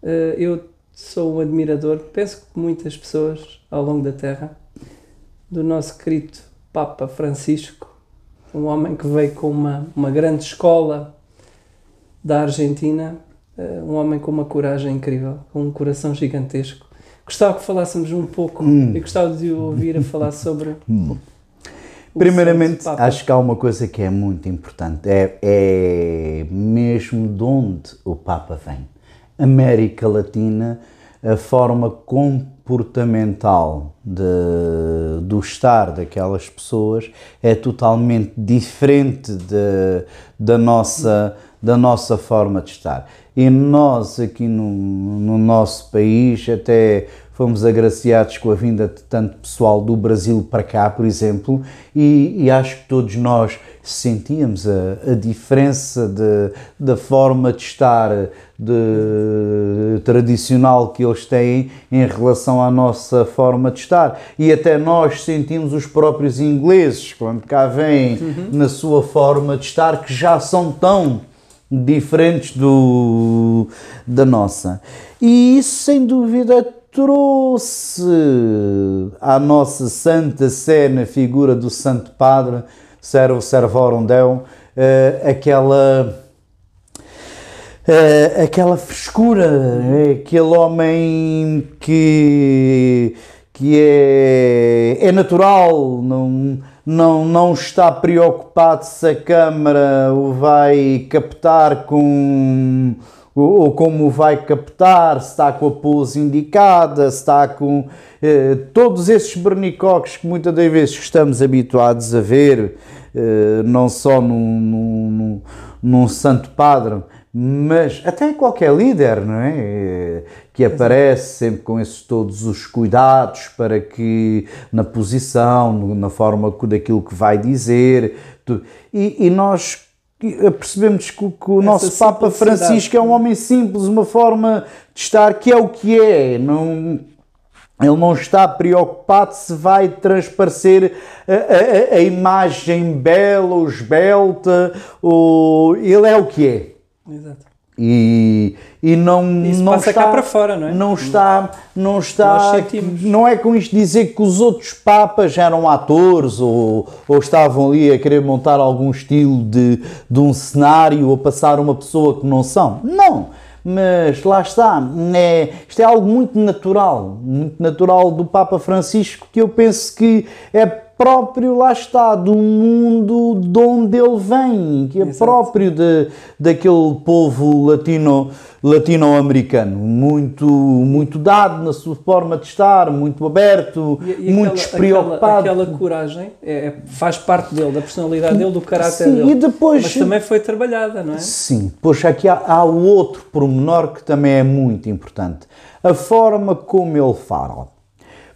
Eh, eu sou um admirador, penso que muitas pessoas ao longo da Terra, do nosso querido Papa Francisco, um homem que veio com uma, uma grande escola da Argentina um homem com uma coragem incrível, com um coração gigantesco. Gostava que falássemos um pouco hum. e gostava de ouvir a falar sobre. (laughs) Hum. Primeiramente, acho que há uma coisa que é muito importante: é, é mesmo de onde o Papa vem. América Latina, a forma comportamental de, do estar daquelas pessoas é totalmente diferente de, da, nossa, da nossa forma de estar. E nós, aqui no, no nosso país, até fomos agraciados com a vinda de tanto pessoal do Brasil para cá, por exemplo, e, e acho que todos nós sentíamos a, a diferença de, da forma de estar de, tradicional que eles têm em relação à nossa forma de estar. E até nós sentimos os próprios ingleses, quando cá vêm, uhum. na sua forma de estar, que já são tão diferentes do, da nossa. E isso, sem dúvida, trouxe à nossa Santa Sé, na figura do Santo Padre, Servo Servorum Deum, uh, aquela. Uh, aquela frescura, é? aquele homem que, que é, é natural, não, não, não está preocupado se a câmara o vai captar com ou como vai captar, se está com a pose indicada, se está com eh, todos esses bernicoques que muitas das vezes estamos habituados a ver, eh, não só num, num, num santo padre, mas até qualquer líder, não é? Que aparece sempre com esses todos os cuidados para que na posição, na forma daquilo que vai dizer, e, e nós percebemos que, que o nosso Papa Francisco é um homem simples, uma forma de estar que é o que é, não Ele não está preocupado se vai transparecer a, a, a imagem bela ou esbelta. Ou... Ele é o que é. Exato. E, e não, Isso não passa está, cá para fora, não é? Não está, não está, não é com isto dizer que os outros papas eram atores ou, ou estavam ali a querer montar algum estilo de, de um cenário ou passar uma pessoa que não são. Não, mas lá está, é, isto é algo muito natural, muito natural do Papa Francisco que eu penso que é próprio, lá está, do mundo de onde ele vem, que é Exato. próprio de, daquele povo latino latino-americano, muito, muito dado na sua forma de estar, muito aberto, E- e muito aquela- despreocupado. Aquela, aquela coragem é, é- faz parte dele, da personalidade dele, do caráter Sim, dele. e depois- Mas também foi trabalhada, não é? Sim, pois aqui há, há outro pormenor que também é muito importante. A forma como ele fala.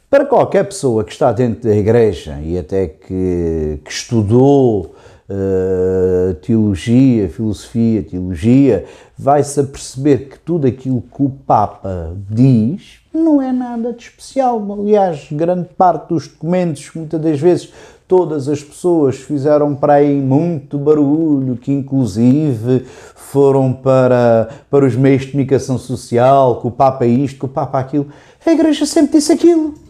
Para qualquer pessoa que está dentro da igreja e até que, que estudou eh, teologia, filosofia, teologia, vai-se perceber que tudo aquilo que o Papa diz não é nada de especial. Aliás, grande parte dos documentos, muitas das vezes, todas as pessoas fizeram para aí muito barulho, que inclusive foram para, para os meios de comunicação social, que o Papa isto, que o Papa aquilo. A Igreja sempre disse aquilo.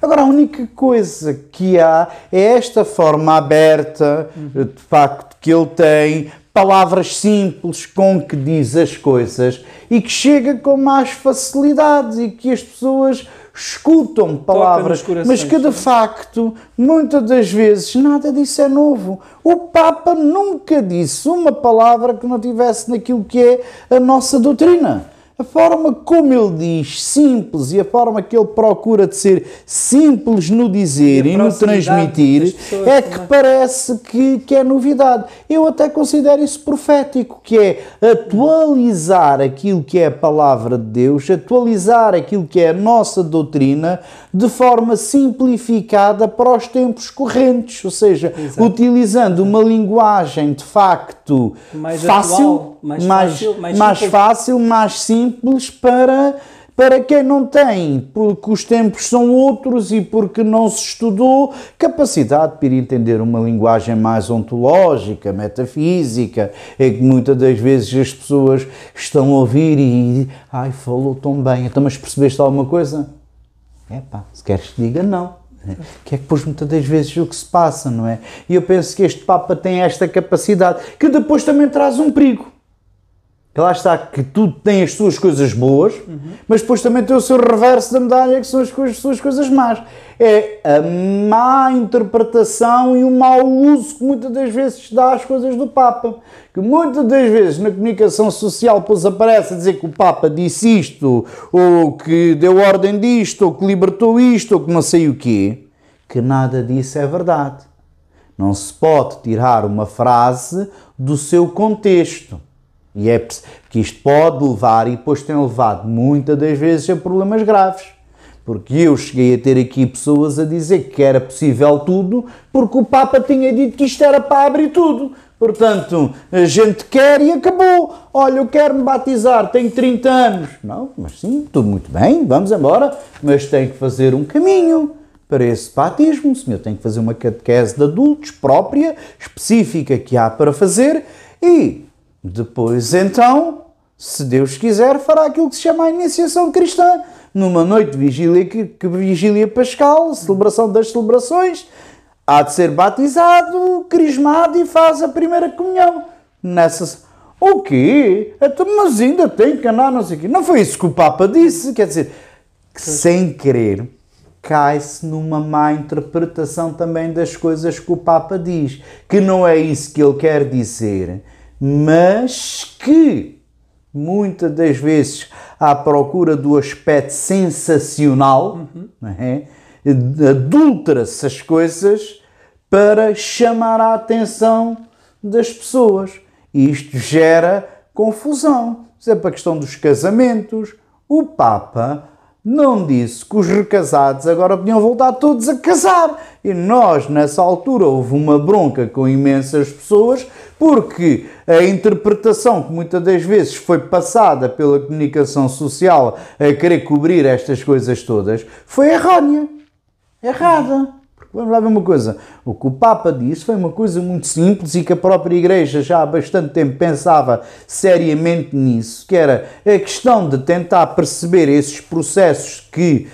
Agora, a única coisa que há é esta forma aberta, de facto, que ele tem, palavras simples com que diz as coisas e que chega com mais facilidade e que as pessoas escutam palavras, mas que de facto, muitas das vezes, nada disso é novo. O Papa nunca disse uma palavra que não tivesse naquilo que é a nossa doutrina. A forma como ele diz simples e a forma que ele procura de ser simples no dizer E e, no transmitir é que também. parece que, que é novidade. Eu até considero isso profético, que é atualizar aquilo que é a palavra de Deus, atualizar aquilo que é a nossa doutrina de forma simplificada para os tempos correntes, ou seja, Exato. utilizando uma linguagem de facto Mais fácil, atual, mais mais, fácil, mais mais simples. fácil, mais simples para, para quem não tem, porque os tempos são outros e porque não se estudou capacidade para ir entender uma linguagem mais ontológica, metafísica, é que muitas das vezes as pessoas estão a ouvir e ai, falou tão bem, então mas percebeste alguma coisa? É pá, se queres que diga não. Que é que depois muitas das vezes o que se passa, não é? E eu penso que este Papa tem esta capacidade, que depois também traz um perigo. Que lá está, que tudo tem as suas coisas boas, mas depois também tem o seu reverso da medalha, que são as coisas- suas coisas más. É a má interpretação e o mau uso que muitas das vezes se dá às coisas do Papa. Que muitas das vezes na comunicação social depois aparece a dizer que o Papa disse isto, ou que deu ordem disto, ou que libertou isto, ou que não sei o quê. Que nada disso é verdade. Não se pode tirar uma frase do seu contexto. E é que isto pode levar, e depois tem levado muitas das vezes a problemas graves. Porque eu cheguei a ter aqui pessoas a dizer que era possível tudo, porque o Papa tinha dito que isto era para abrir tudo. Portanto, a gente quer e acabou. Olha, eu quero me batizar, tenho 30 anos. Não, mas sim, tudo muito bem, vamos embora. Mas tem que fazer um caminho para esse batismo. O senhor tem que fazer uma catequese de adultos própria, específica que há para fazer e depois então, se Deus quiser, fará aquilo que se chama a iniciação cristã. Numa noite de vigília, que, que vigília pascal, celebração das celebrações, há de ser batizado, crismado e faz a primeira comunhão. Nessas. O quê? Então, mas ainda tem que andar, não sei o quê. Não foi isso que o Papa disse. Quer dizer, que sem querer cai-se numa má interpretação também das coisas que o Papa diz. Que não é isso que ele quer dizer, mas que muitas das vezes à procura do aspecto sensacional, não é? adultera-se as coisas para chamar a atenção das pessoas. E isto gera confusão. Por exemplo, a questão dos casamentos. O Papa não disse que os recasados agora podiam voltar todos a casar. E nós, nessa altura, houve uma bronca com imensas pessoas, porque a interpretação que muitas das vezes foi passada pela comunicação social a querer cobrir estas coisas todas foi errônea. Errada. Vamos lá ver uma coisa. O que o Papa disse foi uma coisa muito simples e que a própria Igreja já há bastante tempo pensava seriamente nisso, que era a questão de tentar perceber esses processos que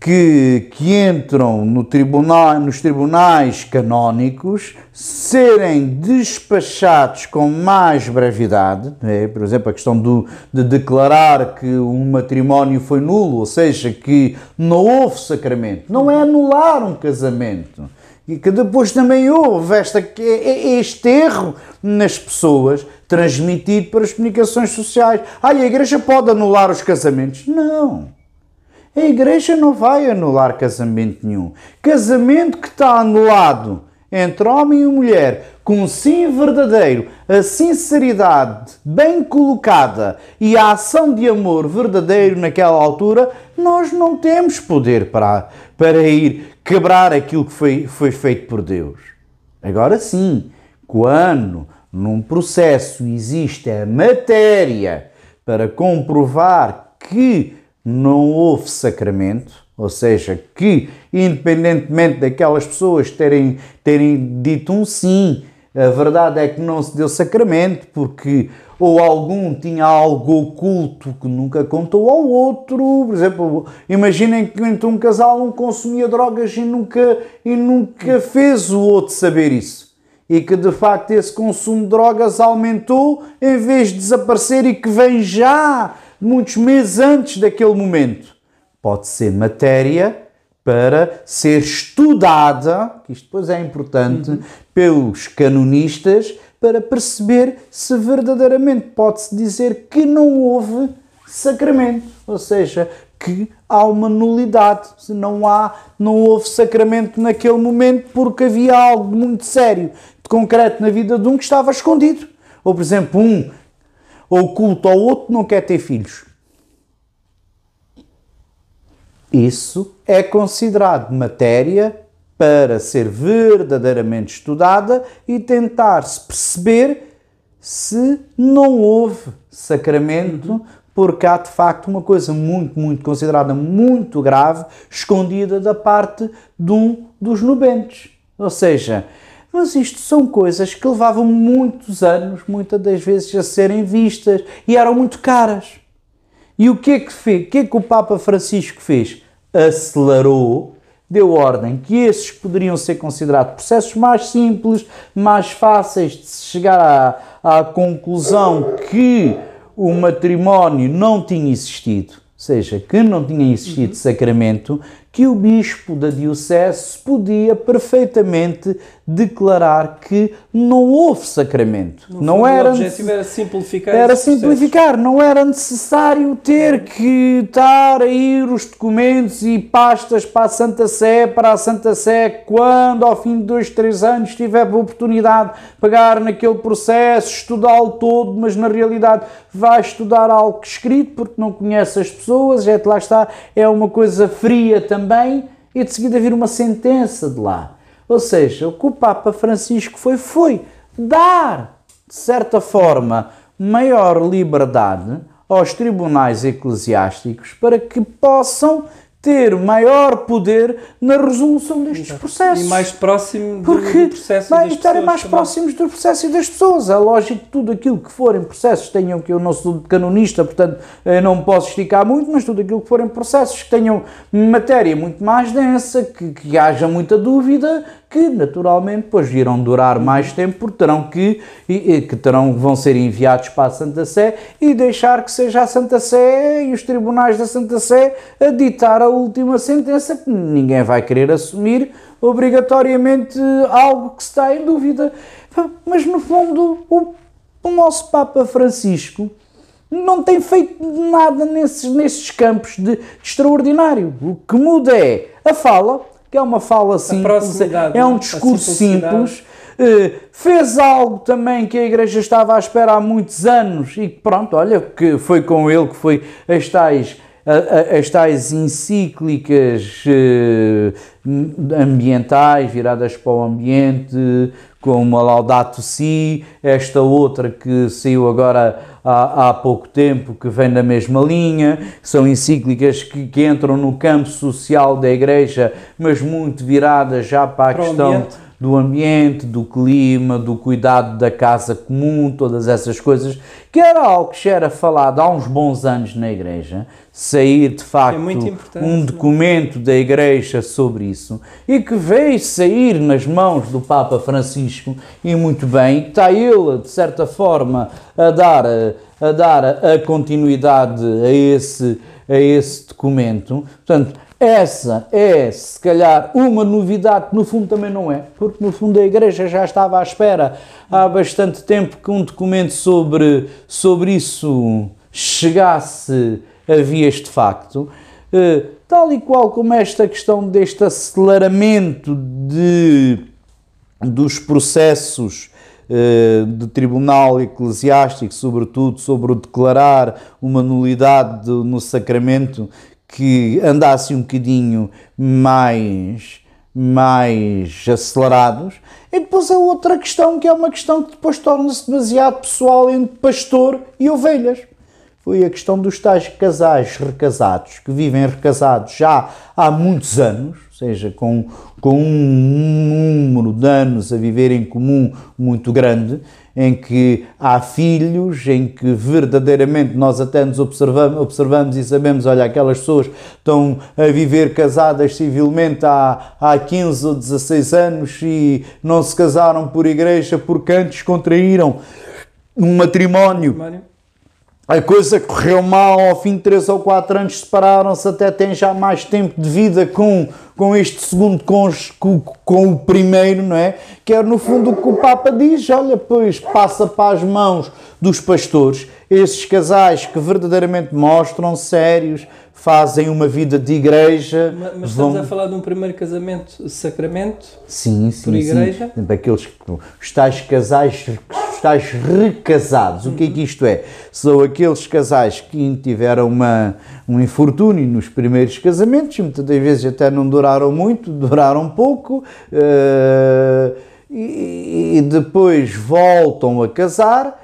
que, que entram no tribunal, nos tribunais canónicos serem despachados com mais brevidade, é? por exemplo, a questão do, de declarar que um matrimónio foi nulo, ou seja, que não houve sacramento, não é anular um casamento. E que depois também houve esta, este erro nas pessoas transmitido para as comunicações sociais. Ah, a igreja pode anular os casamentos? Não. A igreja não vai anular casamento nenhum. Casamento que está anulado entre homem e mulher, com sim verdadeiro, a sinceridade bem colocada e a ação de amor verdadeiro naquela altura, nós não temos poder para, para ir quebrar aquilo que foi, foi feito por Deus. Agora sim, quando num processo existe a matéria para comprovar que não houve sacramento, ou seja, que independentemente daquelas pessoas terem, terem dito um sim, a verdade é que não se deu sacramento, porque ou algum tinha algo oculto que nunca contou ao outro. Por exemplo, imaginem que entre um casal um consumia drogas e nunca, e nunca fez o outro saber isso. E que de facto esse consumo de drogas aumentou em vez de desaparecer e que vem já muitos meses antes daquele momento. Pode ser matéria para ser estudada, que isto depois é importante, uhum. pelos canonistas, para perceber se verdadeiramente pode-se dizer que não houve sacramento, ou seja, que há uma nulidade, se não há, não houve sacramento naquele momento porque havia algo muito sério, de concreto na vida de um que estava escondido. Ou, por exemplo, um oculto ao outro não quer ter filhos. Isso é considerado matéria para ser verdadeiramente estudada e tentar-se perceber se não houve sacramento, porque há de facto uma coisa muito, muito considerada muito grave escondida da parte de um dos nubentes. Ou seja, mas isto são coisas que levavam muitos anos, muitas das vezes, a serem vistas e eram muito caras. E o que é que fez? O que é que o Papa Francisco fez? Acelerou, deu ordem que esses poderiam ser considerados processos mais simples, mais fáceis de se chegar à, à conclusão que o matrimónio não tinha existido, ou seja, que não tinha existido sacramento, que o bispo da diocese podia perfeitamente declarar que não houve sacramento. No não era o objetivo era simplificar. Era simplificar, não era necessário ter que estar a ir os documentos e pastas para a Santa Sé, para a Santa Sé, quando ao fim de dois, três anos tiver a oportunidade de pegar naquele processo, estudá-lo todo, mas na realidade vai estudar algo escrito porque não conhece as pessoas, é lá está, é uma coisa fria também, e de seguida vir uma sentença de lá. Ou seja, o que o Papa Francisco foi, foi dar, de certa forma, maior liberdade aos tribunais eclesiásticos para que possam ter maior poder na resolução destes processos. E mais próximo Porque do processo vai estarem mais também. próximos do processo e das pessoas. É lógico que tudo aquilo que forem processos tenham, que eu não sou canonista, portanto eh, não posso esticar muito, mas tudo aquilo que forem processos que tenham matéria muito mais densa, que, que haja muita dúvida, que naturalmente depois irão durar mais tempo porque terão que, que terão, vão ser enviados para a Santa Sé e deixar que seja a Santa Sé e os tribunais da Santa Sé a ditar a última sentença que ninguém vai querer assumir obrigatoriamente algo que está em dúvida. Mas no fundo o, o nosso Papa Francisco não tem feito nada nesses, nesses campos de, de extraordinário. O que muda é a fala, que é uma fala simples, é um discurso simples. Uh, fez algo também que a Igreja estava à espera há muitos anos e pronto, olha, que foi com ele que foi as tais as tais encíclicas eh, ambientais, viradas para o ambiente, como a Laudato Si, esta outra que saiu agora há, há pouco tempo, que vem da mesma linha, são encíclicas que, que entram no campo social da Igreja, mas muito viradas já para a para questão do ambiente, do clima, do cuidado da casa comum, todas essas coisas, que era algo que já era falado há uns bons anos na Igreja, sair de facto é um documento da Igreja sobre isso e que veio sair nas mãos do Papa Francisco e muito bem, está ele de certa forma a dar a dar a continuidade a esse a esse documento. Portanto, essa é, se calhar, uma novidade que no fundo também não é, porque no fundo a Igreja já estava à espera há bastante tempo que um documento sobre, sobre isso chegasse a vias de facto. Uh, tal e qual como esta questão deste aceleramento de, dos processos uh, de tribunal eclesiástico, sobretudo sobre o declarar uma nulidade de, no sacramento, que andassem um bocadinho mais, mais acelerados. E depois a outra questão, que é uma questão que depois torna-se demasiado pessoal entre pastor e ovelhas. Foi a questão dos tais casais recasados, que vivem recasados já há muitos anos, ou seja, com, com um número de anos a viver em comum muito grande, em que há filhos, em que verdadeiramente nós até nos observamos, observamos e sabemos, olha, aquelas pessoas estão a viver casadas civilmente há, há 15 ou 16 anos e não se casaram por igreja porque antes contraíram um matrimónio. A coisa correu mal, ao fim de 3 ou 4 anos separaram-se, até têm já mais tempo de vida com com este segundo cônjuge, com, com, o primeiro, não é? Que é no fundo o que o Papa diz, olha, pois passa para as mãos dos pastores, esses casais que verdadeiramente mostram sérios, fazem uma vida de igreja. Mas, mas vão... estamos a falar de um primeiro casamento sacramento? Sim, sim. Por igreja? Sim. Aqueles, os tais casais, os tais recasados. O que é que isto é? São aqueles casais que tiveram uma, um infortúnio nos primeiros casamentos, muitas das vezes até não duraram muito, (laughs) duraram pouco. Uh, e, e depois voltam a casar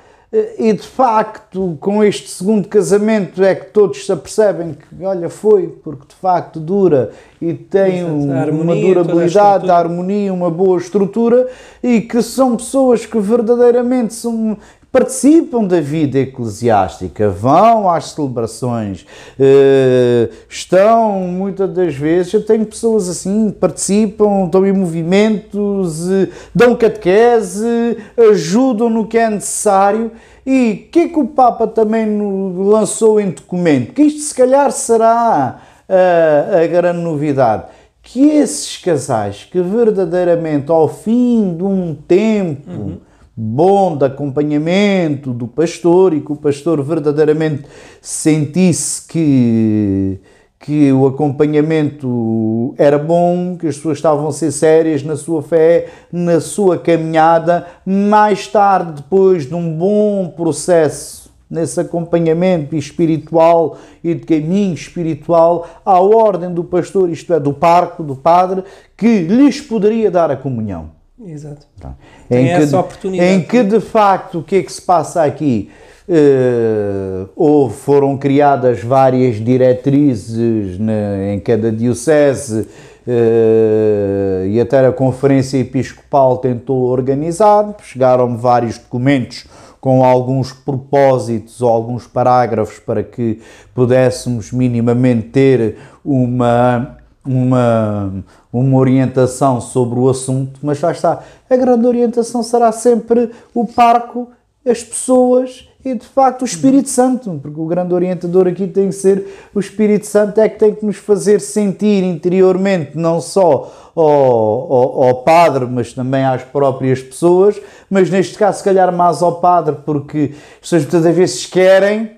e de facto, com este segundo casamento, é que todos se apercebem que, olha, foi, porque de facto dura e tem harmonia, uma durabilidade, a, a harmonia, uma boa estrutura e que são pessoas que verdadeiramente são, participam da vida eclesiástica, vão às celebrações, eh, estão muitas das vezes, eu tenho pessoas assim, participam, estão em movimentos, eh, dão catequese, ajudam no que é necessário. E o que é que o Papa também lançou em documento? Que isto se calhar será a, a grande novidade que esses casais que verdadeiramente ao fim de um tempo uhum bom de acompanhamento do pastor e que o pastor verdadeiramente sentisse que, que o acompanhamento era bom, que as pessoas estavam a ser sérias na sua fé, na sua caminhada. Mais tarde, depois de um bom processo nesse acompanhamento espiritual e de caminho espiritual, à ordem do pastor, isto é, do parco, do padre, que lhes poderia dar a comunhão. Exato. Tá. Tem em essa que, oportunidade. Em que, de facto, o que é que se passa aqui? Uh, ou foram criadas várias diretrizes em cada diocese uh, e até a Conferência Episcopal tentou organizar, chegaram vários documentos com alguns propósitos ou alguns parágrafos para que pudéssemos minimamente ter uma uma, uma orientação sobre o assunto, mas já está. A grande orientação será sempre o parco, as pessoas e de facto o Espírito Santo, porque o grande orientador aqui tem que ser o Espírito Santo, é que tem que nos fazer sentir interiormente, não só ao, ao, ao, padre, mas também às próprias pessoas, mas neste caso, se calhar, mais ao padre, porque as pessoas muitas vezes querem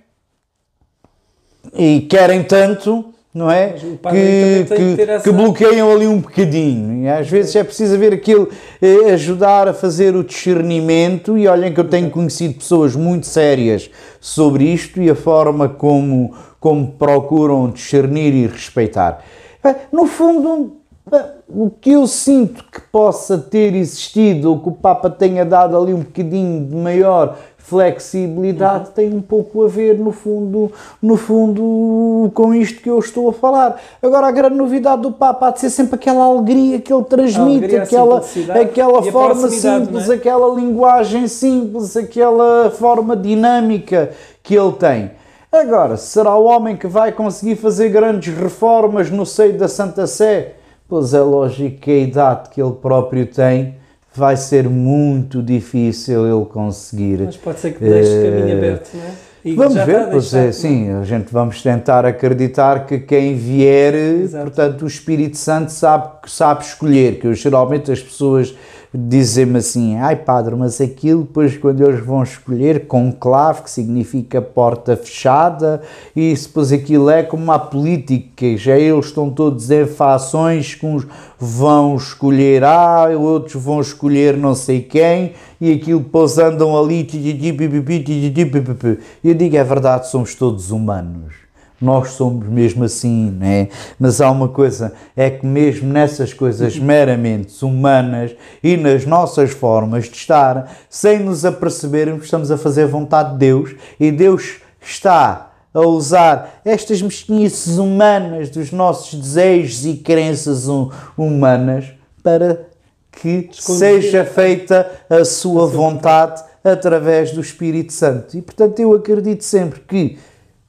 e querem tanto não é? Que, que que, bloqueiam ali um bocadinho. E às vezes é preciso haver aquele eh, ajudar a fazer o discernimento. E olhem que eu tenho conhecido pessoas muito sérias sobre isto e a forma como, como procuram discernir e respeitar. Bem, No fundo, bem, o que eu sinto que possa ter existido ou que o Papa tenha dado ali um bocadinho de maior flexibilidade tem um pouco a ver no fundo, no fundo com isto que eu estou a falar. Agora a grande novidade do Papa há de ser sempre aquela alegria que ele transmite, alegria, aquela, aquela forma simples, é? aquela linguagem simples, aquela forma dinâmica que ele tem. Agora, será o homem que vai conseguir fazer grandes reformas no seio da Santa Sé? Pois é lógico que a idade que ele próprio tem vai ser muito difícil ele conseguir. Mas pode ser que deixe Eh, caminho aberto, não é? E Vamos ver, pois deixar, é, sim, a gente vamos tentar acreditar que quem vier, Exato. portanto, o Espírito Santo sabe, sabe escolher, que eu, geralmente as pessoas dizem-me assim, ai padre, mas aquilo depois quando eles vão escolher conclave, que significa porta fechada, e depois aquilo é como a política, já eles estão todos em fações, que uns vão escolher A, outros vão escolher não sei quem, e aquilo depois andam ali. E eu digo, é verdade, somos todos humanos. Nós somos mesmo assim, né? Mas há uma coisa, é que mesmo nessas coisas meramente humanas e nas nossas formas de estar, sem nos apercebermos, estamos a fazer a vontade de Deus e Deus está a usar estas mesquinhices humanas dos nossos desejos e crenças hu- humanas para que seja feita a sua vontade através do Espírito Santo. E portanto eu acredito sempre que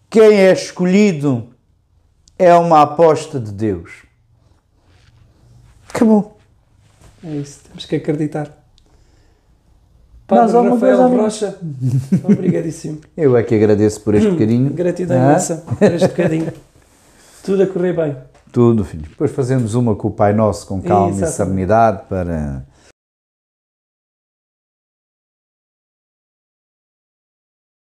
quem é escolhido é uma aposta de Deus. Acabou. É isso, temos que acreditar. Padre alguma Rafael coisa? Rocha, obrigadíssimo. (laughs) Eu é que agradeço por este bocadinho. Gratidão Ah, imensa por este bocadinho. (laughs) Tudo a correr bem. Tudo, filho. Depois fazemos uma com o Pai Nosso com calma e serenidade para